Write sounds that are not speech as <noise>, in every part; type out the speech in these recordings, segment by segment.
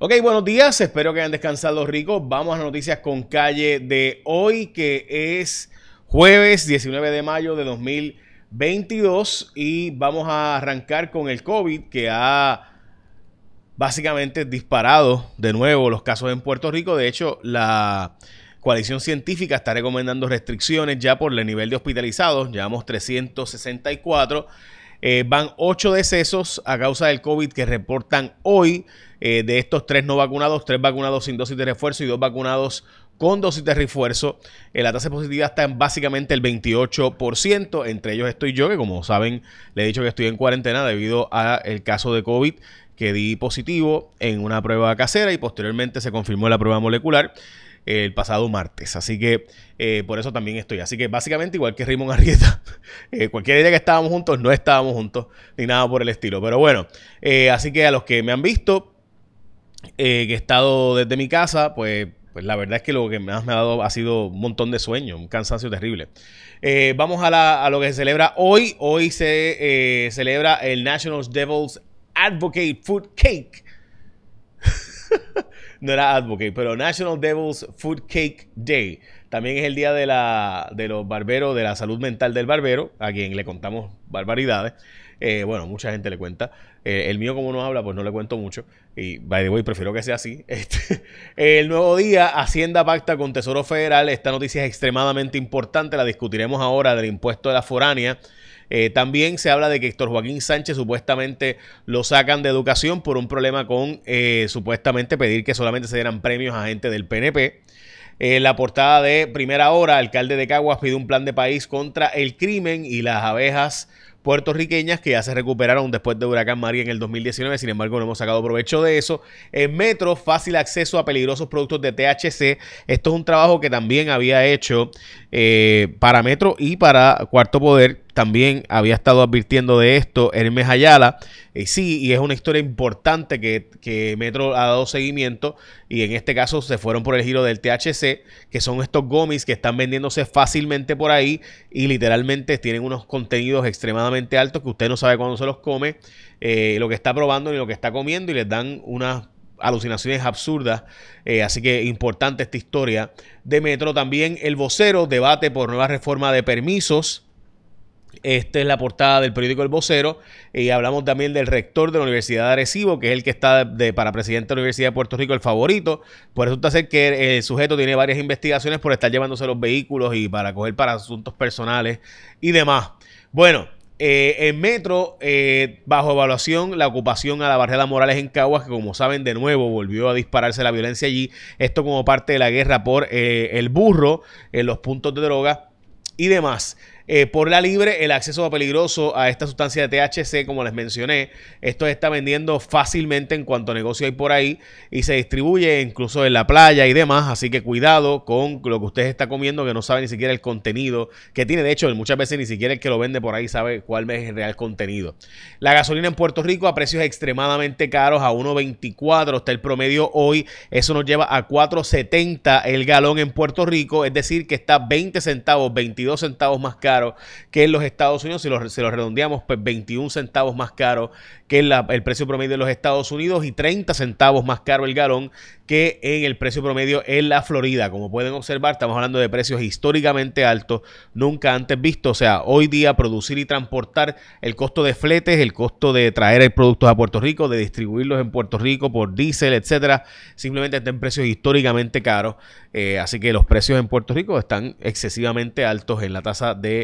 Ok, buenos días, espero que hayan descansado ricos. Vamos a noticias con calle de hoy, que es jueves 19 de mayo de 2022 y vamos a arrancar con el COVID que ha básicamente disparado de nuevo los casos en Puerto Rico. De hecho, la coalición científica está recomendando restricciones ya por el nivel de hospitalizados. Llevamos 364. Eh, van 8 decesos a causa del COVID que reportan hoy. Eh, de estos tres no vacunados, tres vacunados sin dosis de refuerzo y dos vacunados con dosis de refuerzo. Eh, la tasa de positividad está en básicamente el 28%. Entre ellos estoy yo, que como saben, le he dicho que estoy en cuarentena debido al caso de COVID que di positivo en una prueba casera y posteriormente se confirmó la prueba molecular el pasado martes. Así que eh, por eso también estoy. Así que básicamente igual que Raymond Arrieta, <laughs> cualquier día que estábamos juntos, no estábamos juntos ni nada por el estilo. Pero bueno, así que a los que me han visto, eh, que he estado desde mi casa, pues, pues la verdad es que lo que más me ha dado ha sido un montón de sueño, un cansancio terrible. Eh, vamos a, lo que se celebra hoy. Hoy se eh, celebra el National Devil's Advocate Food Cake. <laughs> no era Advocate, pero National Devil's Food Cake Day. También es el día de, la, de los barberos, de la salud mental del barbero, a quien le contamos barbaridades. Eh, bueno, mucha gente le cuenta. Eh, el mío, como no habla, pues no le cuento mucho. Y, by the way, prefiero que sea así. <laughs> Este, el nuevo día, Hacienda pacta con Tesoro Federal. Esta noticia es extremadamente importante. La discutiremos ahora del impuesto de la foránea. Eh, también se habla de que Héctor Joaquín Sánchez supuestamente lo sacan de educación por un problema con supuestamente pedir que solamente se dieran premios a gente del PNP. En la portada de Primera Hora, alcalde de Caguas pide un plan de país contra el crimen y las abejas puertorriqueñas que ya se recuperaron después de Huracán María en el 2019, sin embargo no hemos sacado provecho de eso. En Metro, fácil acceso a peligrosos productos de THC. Esto es un trabajo que también había hecho eh, para Metro y para Cuarto Poder también había estado advirtiendo de esto Hermes Ayala. Y sí, y es una historia importante que, que, Metro ha dado seguimiento. Y en este caso se fueron por el giro del THC, que son estos gomis que están vendiéndose fácilmente por ahí. Y literalmente tienen unos contenidos extremadamente altos que usted no sabe cuándo se los come, eh, lo que está probando ni lo que está comiendo. Y les dan unas alucinaciones absurdas. Eh, así que importante esta historia de Metro. También el vocero debate por nueva reforma de permisos. Esta es la portada del periódico El Vocero y hablamos también del rector de la Universidad de Arecibo, que es el que está para presidente de la Universidad de Puerto Rico, el favorito. Pues resulta ser que el sujeto tiene varias investigaciones por estar llevándose los vehículos y para coger para asuntos personales y demás. Bueno, eh, en Metro, eh, bajo evaluación, la ocupación a la barrera Morales en Caguas, que como saben, de nuevo volvió a dispararse la violencia allí. Esto como parte de la guerra por eh, el burro en los puntos de droga y demás. Eh, por la libre, el acceso peligroso a esta sustancia de THC, como les mencioné, esto está vendiendo fácilmente en cuanto negocio hay por ahí y se distribuye incluso en la playa y demás. Así que cuidado con lo que usted está comiendo, que no sabe ni siquiera el contenido que tiene. De hecho, muchas veces ni siquiera el que lo vende por ahí sabe cuál es el real contenido. La gasolina en Puerto Rico a precios extremadamente caros, a 1.24 está el promedio hoy. Eso nos lleva a 4.70 el galón en Puerto Rico, es decir, que está 20 centavos, 22 centavos más caro que en los Estados Unidos. Si lo, lo redondeamos, pues 21 centavos más caro que el precio promedio de los Estados Unidos y 30 centavos más caro el galón que en el precio promedio en la Florida. Como pueden observar, estamos hablando de precios históricamente altos, nunca antes vistos. O sea, hoy día producir y transportar el costo de fletes, el costo de traer el producto a Puerto Rico, de distribuirlos en Puerto Rico por diésel, etcétera, simplemente está en precios históricamente caros. Eh, así que los precios en Puerto Rico están excesivamente altos en la tasa de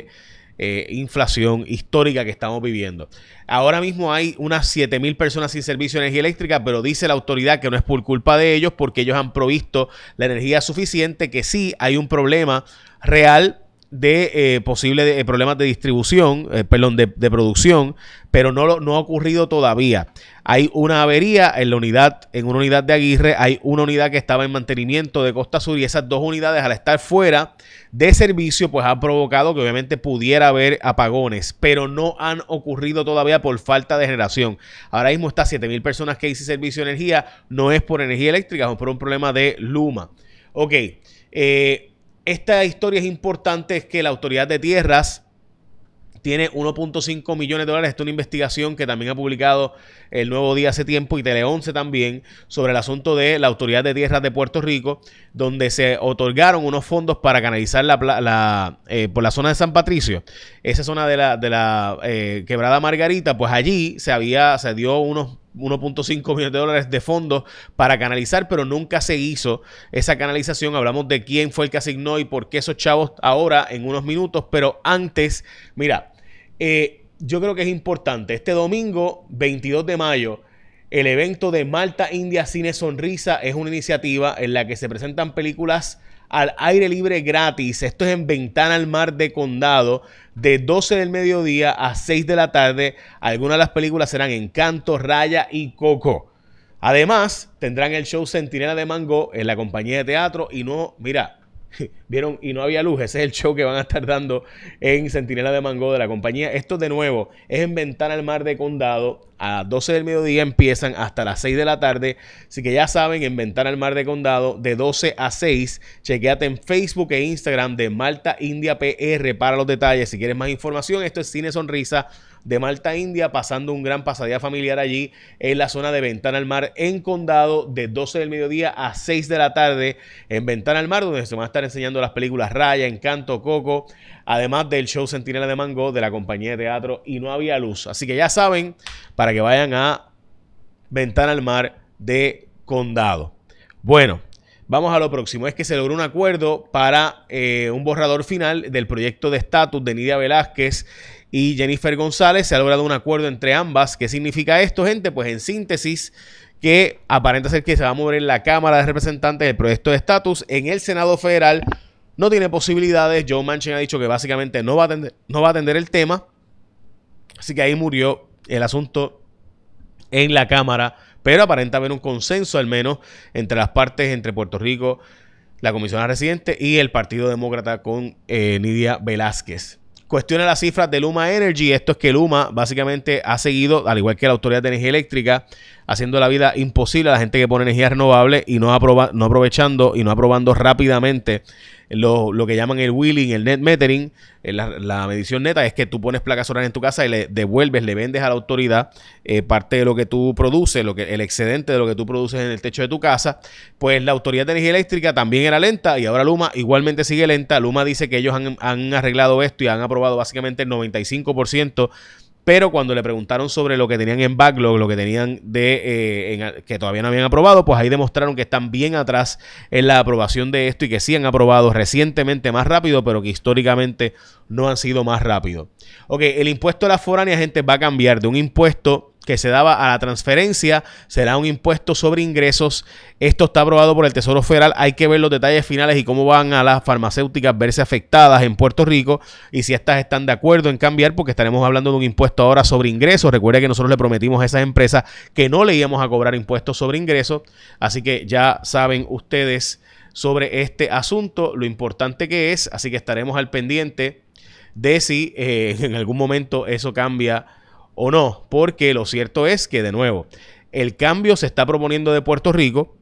eh, inflación histórica que estamos viviendo. Ahora mismo hay unas 7.000 personas sin servicio de energía eléctrica, pero dice la autoridad que no es por culpa de ellos porque ellos han provisto la energía suficiente, que sí hay un problema real de eh, posibles eh, problemas de distribución, eh, perdón, de, producción, pero no, no ha ocurrido todavía. Hay una avería en la unidad, en una unidad de Aguirre, hay una unidad que estaba en mantenimiento de Costa Sur y esas dos unidades al estar fuera de servicio, pues han provocado que obviamente pudiera haber apagones, pero no han ocurrido todavía por falta de generación. Ahora mismo está 7000 personas que hice servicio de energía, no es por energía eléctrica, es por un problema de Luma. Ok, eh, esta historia es importante, es que la autoridad de tierras tiene 1.5 millones de dólares. Esta es una investigación que también ha publicado el Nuevo Día hace tiempo y Tele 11 también sobre el asunto de la Autoridad de Tierras de Puerto Rico, donde se otorgaron unos fondos para canalizar la, eh, por la zona de San Patricio, esa zona de la, de la eh, quebrada Margarita, pues allí se había, se dio unos 1.5 millones de dólares de fondos para canalizar, pero nunca se hizo esa canalización. Hablamos de quién fue el que asignó y por qué esos chavos ahora en unos minutos, pero antes, mira, eh, yo creo que es importante. Este domingo, 22 de mayo, el evento de Malta India Cine Sonrisa es una iniciativa en la que se presentan películas al aire libre gratis. Esto es en Ventana al Mar de Condado, de 12 del mediodía a 6 de la tarde. Algunas de las películas serán Encanto, Raya y Coco. Además, tendrán el show Centinela de Mango en la compañía de teatro y no, mira, <laughs> Vieron, y no había luz. Ese es el show que van a estar dando en Centinela de Mango de la compañía. Esto de nuevo es en Ventana al Mar de Condado. A 12 del mediodía empiezan hasta las 6 de la tarde. Así que ya saben, en Ventana al Mar de Condado, de 12 a 6. Chequeate en Facebook e Instagram de Malta India PR para los detalles. Si quieres más información, esto es Cine Sonrisa de Malta, India, pasando un gran pasadía familiar allí en la zona de Ventana al Mar, en Condado, de 12 del mediodía a 6 de la tarde, en Ventana al Mar, donde se van a estar enseñando las películas Raya, Encanto, Coco, además del show Centinela de Mango de la compañía de teatro Y No Había Luz. Así que ya saben, para que vayan a Ventana al Mar de Condado. Bueno, Vamos a lo próximo. Es que se logró un acuerdo para eh, un borrador final del proyecto de estatus de Nidia Velázquez y Jennifer González. Se ha logrado un acuerdo entre ambas. ¿Qué significa esto, gente? Pues en síntesis, que aparenta ser que se va a mover en la Cámara de Representantes del proyecto de estatus. En el Senado Federal no tiene posibilidades. Joe Manchin ha dicho que básicamente no va a atender, no va a atender el tema. Así que ahí murió el asunto en la Cámara. Pero aparenta haber un consenso al menos entre las partes, entre Puerto Rico, la comisionada residente y el Partido Demócrata con eh, Nidia Velázquez cuestiona las cifras de Luma Energy. Esto es que Luma básicamente ha seguido, al igual que la Autoridad de Energía Eléctrica, haciendo la vida imposible a la gente que pone energía renovable y no, aprovechando y no aprobando rápidamente lo, que llaman el wheeling, el net metering, eh, la, medición neta, es que tú pones placas solares en tu casa y le devuelves, le vendes a la autoridad eh, parte de lo que tú produces, lo que, el excedente de lo que tú produces en el techo de tu casa. Pues la Autoridad de Energía Eléctrica también era lenta y ahora Luma igualmente sigue lenta. Luma dice que ellos han arreglado esto y han aprobado básicamente el 95% pero cuando le preguntaron sobre lo que tenían en backlog, lo que tenían de eh, que todavía no habían aprobado, pues ahí demostraron que están bien atrás en la aprobación de esto y que sí han aprobado recientemente más rápido, pero que históricamente no han sido más rápido. Ok, el impuesto a la foránea, gente, va a cambiar de un impuesto que se daba a la transferencia será un impuesto sobre ingresos. Esto está aprobado por el Tesoro Federal. Hay que ver los detalles finales y cómo van a las farmacéuticas verse afectadas en Puerto Rico y si estas están de acuerdo en cambiar porque estaremos hablando de un impuesto ahora sobre ingresos. Recuerde que nosotros le prometimos a esas empresas que no le íbamos a cobrar impuestos sobre ingresos. Así que ya saben ustedes sobre este asunto, lo importante que es. Así que estaremos al pendiente de si eh, <laughs> en algún momento eso cambia o no, porque lo cierto es que, de nuevo, el cambio se está proponiendo de Puerto Rico,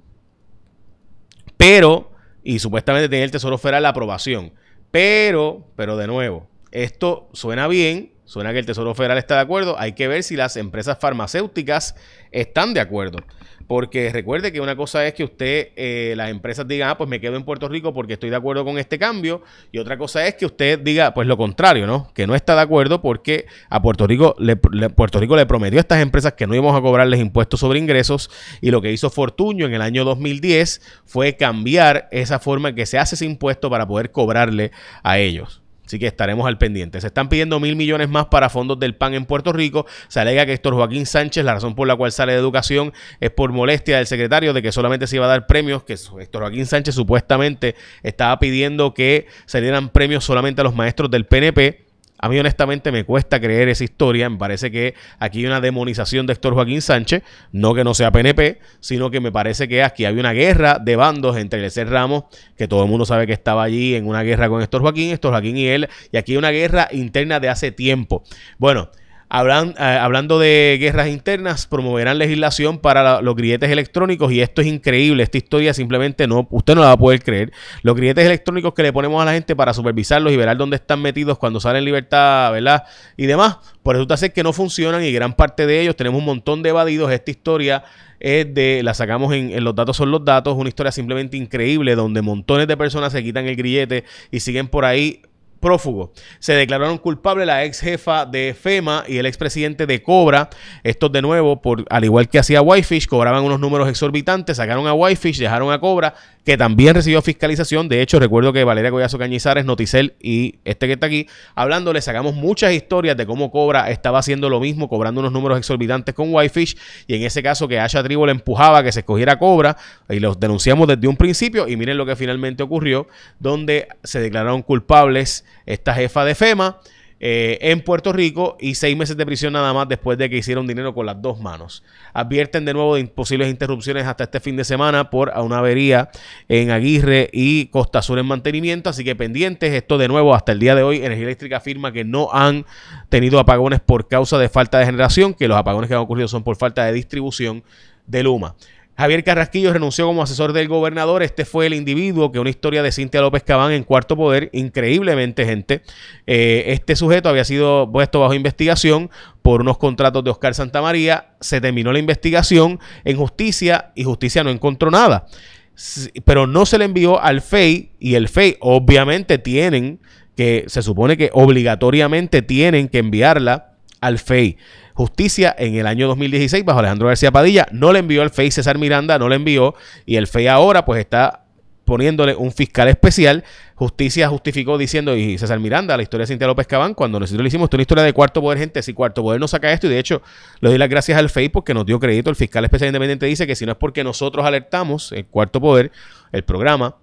pero, y supuestamente tiene el Tesoro Federal la aprobación, pero, pero de nuevo, esto suena bien, suena que el Tesoro Federal está de acuerdo, hay que ver si las empresas farmacéuticas están de acuerdo. Porque recuerde que una cosa es que usted, eh, las empresas digan, ah, pues me quedo en Puerto Rico porque estoy de acuerdo con este cambio. Y otra cosa es que usted diga, pues lo contrario, ¿no? Que no está de acuerdo porque a Puerto Rico le, Puerto Rico le prometió a estas empresas que no íbamos a cobrarles impuestos sobre ingresos. Y lo que hizo Fortuño en el año 2010 fue cambiar esa forma en que se hace ese impuesto para poder cobrarle a ellos. Así que estaremos al pendiente. Se están pidiendo mil millones más para fondos del PAN en Puerto Rico. Se alega que Héctor Joaquín Sánchez, la razón por la cual sale de educación es por molestia del secretario de que solamente se iba a dar premios, que Héctor Joaquín Sánchez supuestamente estaba pidiendo que se dieran premios solamente a los maestros del PNP. A mí honestamente me cuesta creer esa historia. Me parece que aquí hay una demonización de Héctor Joaquín Sánchez. No que no sea PNP, sino que me parece que aquí había una guerra de bandos entre Lecer Ramos, que todo el mundo sabe que estaba allí en una guerra con Héctor Joaquín, Héctor Joaquín y él. Y aquí hay una guerra interna de hace tiempo. Bueno, Hablan, eh, hablando de guerras internas, promoverán legislación para los grilletes electrónicos y esto es increíble. Esta historia simplemente no, usted no la va a poder creer. Los grilletes electrónicos que le ponemos a la gente para supervisarlos y ver dónde están metidos cuando salen en libertad, ¿verdad? Y demás, por resulta ser que no funcionan y gran parte de ellos tenemos un montón de evadidos. Esta historia es de, la sacamos en, en, Los Datos son los Datos, una historia simplemente increíble donde montones de personas se quitan el grillete y siguen por ahí prófugo. Se declararon culpables la ex jefa de FEMA y el expresidente de Cobra. Estos de nuevo, por, al igual que hacía Whitefish, cobraban unos números exorbitantes, sacaron a Whitefish, dejaron a Cobra, que también recibió fiscalización. De hecho, recuerdo que Valeria Collazo Cañizares, Noticel y este que está aquí, hablando, le sacamos muchas historias de cómo Cobra estaba haciendo lo mismo, cobrando unos números exorbitantes con Whitefish, y en ese caso que Asha Tribo le empujaba que se escogiera Cobra, y los denunciamos desde un principio, y miren lo que finalmente ocurrió, donde se declararon culpables esta jefa de FEMA eh, en Puerto Rico y seis meses de prisión nada más después de que hicieron dinero con las dos manos. Advierten de nuevo de posibles interrupciones hasta este fin de semana por una avería en Aguirre y Costa Sur en mantenimiento, así que pendientes, esto de nuevo hasta el día de hoy, Energía Eléctrica afirma que no han tenido apagones por causa de falta de generación, que los apagones que han ocurrido son por falta de distribución de Luma. Javier Carrasquillo renunció como asesor del gobernador. Este fue el individuo que una historia de Cintia López Cabán en cuarto poder, increíblemente, gente. Eh, este sujeto había sido puesto bajo investigación por unos contratos de Oscar Santamaría. Se terminó la investigación en justicia y justicia no encontró nada. Pero no se le envió al FEI y el FEI obviamente tienen que, se supone que obligatoriamente tienen que enviarla al FEI. Justicia en el año 2016 bajo Alejandro García Padilla no le envió el FEI César Miranda, no le envió y el FEI ahora pues está poniéndole un fiscal especial. Justicia justificó diciendo, y César Miranda, la historia de Cintia López Cabán, cuando nosotros le hicimos una historia de cuarto poder, gente, si cuarto poder nos saca esto, y de hecho le doy las gracias al FEI porque nos dio crédito. El fiscal especial independiente dice que si no es porque nosotros alertamos, el cuarto poder, el programa,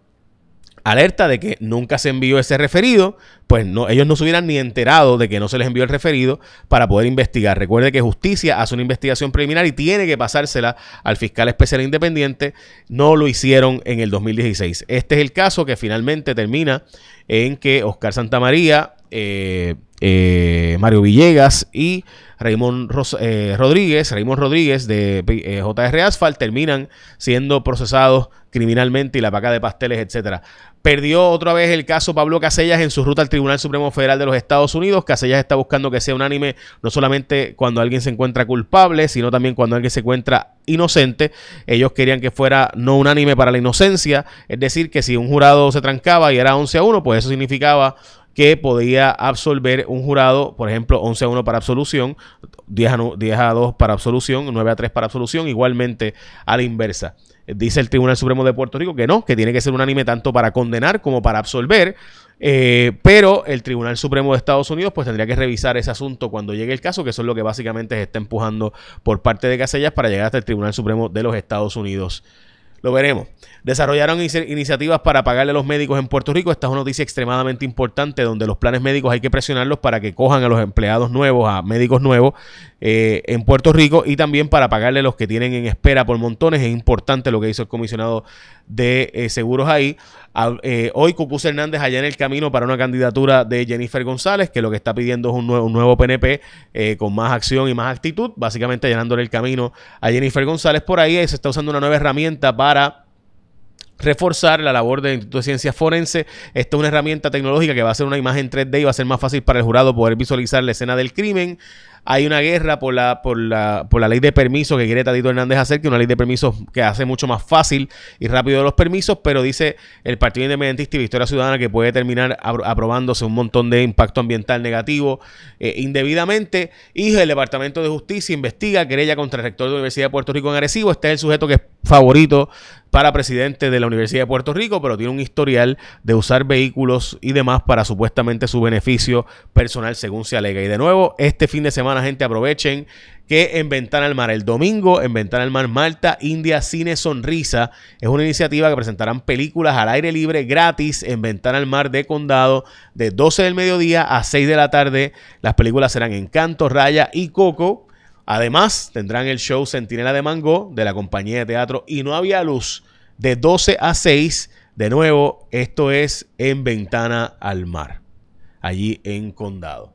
alerta de que nunca se envió ese referido, pues no, ellos no se hubieran ni enterado de que no se les envió el referido para poder investigar. Recuerde que justicia hace una investigación preliminar y tiene que pasársela al fiscal especial independiente. No lo hicieron en el 2016. Este es el caso que finalmente termina en que Oscar Santamaría, eh, eh, Mario Villegas y Raymond eh, Rodríguez, Raymond Rodríguez de JR Asphalt terminan siendo procesados criminalmente y la paca de pasteles, etcétera. Perdió otra vez el caso Pablo Casellas en su ruta al Tribunal Supremo Federal de los Estados Unidos. Casellas está buscando que sea unánime no solamente cuando alguien se encuentra culpable, sino también cuando alguien se encuentra inocente. Ellos querían que fuera no unánime para la inocencia, es decir, que si un jurado se trancaba y era 11 a 1, pues eso significaba que podía absolver un jurado, por ejemplo, 11 a 1 para absolución, 10 a, 2 para absolución, 9 a 3 para absolución, igualmente a la inversa. Dice el Tribunal Supremo de Puerto Rico que no, que tiene que ser unánime tanto para condenar como para absolver. Eh, pero el Tribunal Supremo de Estados Unidos pues tendría que revisar ese asunto cuando llegue el caso, que eso es lo que básicamente se está empujando por parte de Casellas para llegar hasta el Tribunal Supremo de los Estados Unidos. Lo veremos. Desarrollaron iniciativas para pagarle a los médicos en Puerto Rico. Esta es una noticia extremadamente importante donde los planes médicos hay que presionarlos para que cojan a los empleados nuevos, a médicos nuevos eh, en Puerto Rico y también para pagarle a los que tienen en espera por montones. Es importante lo que hizo el comisionado de eh, seguros ahí. Eh, hoy Cucuz Hernández allá en el camino para una candidatura de Jennifer González, que lo que está pidiendo es un nuevo, un nuevo PNP con más acción y más actitud, básicamente llenándole el camino a Jennifer González por ahí. Se está usando una nueva herramienta para reforzar la labor del Instituto de Ciencias Forense. Esta es una herramienta tecnológica que va a hacer una imagen 3D y va a ser más fácil para el jurado poder visualizar la escena del crimen. Hay una guerra por la, por la, por la ley de permisos que quiere Tadito Hernández hacer, que una ley de permisos que hace mucho más fácil y rápido los permisos, pero dice el Partido Independentista y Victoria Ciudadana que puede terminar aprobándose un montón de impacto ambiental negativo eh, indebidamente. Y el Departamento de Justicia investiga querella contra el rector de la Universidad de Puerto Rico en Arecibo. Este es el sujeto que es favorito para presidente de la Universidad de Puerto Rico, pero tiene un historial de usar vehículos y demás para supuestamente su beneficio personal, según se alega. Y de nuevo, este fin de semana, gente, aprovechen que en Ventana al Mar, el domingo, en Ventana al Mar Malta, India Cine Sonrisa, es una iniciativa que presentarán películas al aire libre gratis en Ventana al Mar de Condado de 12 del mediodía a 6 de la tarde. Las películas serán Encanto, Raya y Coco. Además, tendrán el show Centinela de Mango de la compañía de teatro Y No Había Luz de 12 a 6. De nuevo, esto es en Ventana al Mar, allí en Condado.